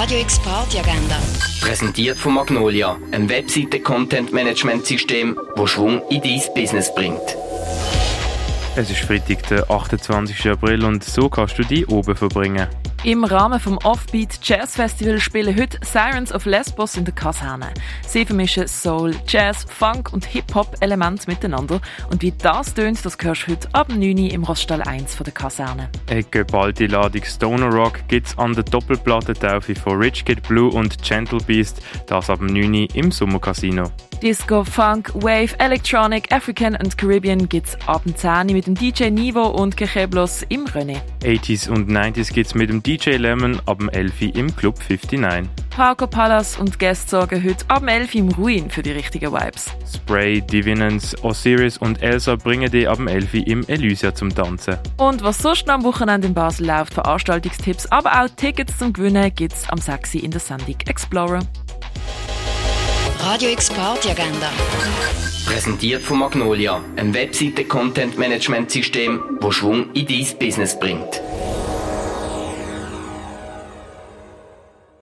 Radio X Party Agenda. Präsentiert von Magnolia, einem Webseiten-Content-Management-System, wo Schwung in dein Business bringt. Es ist Freitag, der 28. April und so kannst du die oben verbringen. Im Rahmen vom Offbeat Jazz Festival spielen heute Sirens of Lesbos in der Kaserne. Sie vermischen Soul, Jazz, Funk und Hip-Hop-Elemente miteinander. Und wie das tönt, das hörst du heute ab 9 Uhr im Roststall 1 von der Kaserne. Eine geballte Ladung Stoner Rock gibt's an der Doppelplattentaufe von Rich Kid Blue und Gentle Beast, das ab 9 Uhr im Sommercasino. Disco, Funk, Wave, Electronic, African und Caribbean gibt's ab 10 Uhr mit dem DJ Nivo und Kecheblos im René. 80s und 90s gibt's mit dem DJ Lemon ab 11 Uhr im Club 59. Parco Palace und Gäste sorgen heute ab 11 Uhr im Ruin für die richtigen Vibes. Spray, Divinance, Osiris und Elsa bringen dich ab 11 Uhr im Elysia zum Tanzen. Und was sonst noch am Wochenende in Basel läuft, Veranstaltungstipps, aber auch Tickets zum Gewinnen gibt's am 6 Uhr in der Sendung Explorer. Radio X Party Agenda. Präsentiert von Magnolia, einem Webseiten-Content-Management-System, wo Schwung in dein Business bringt.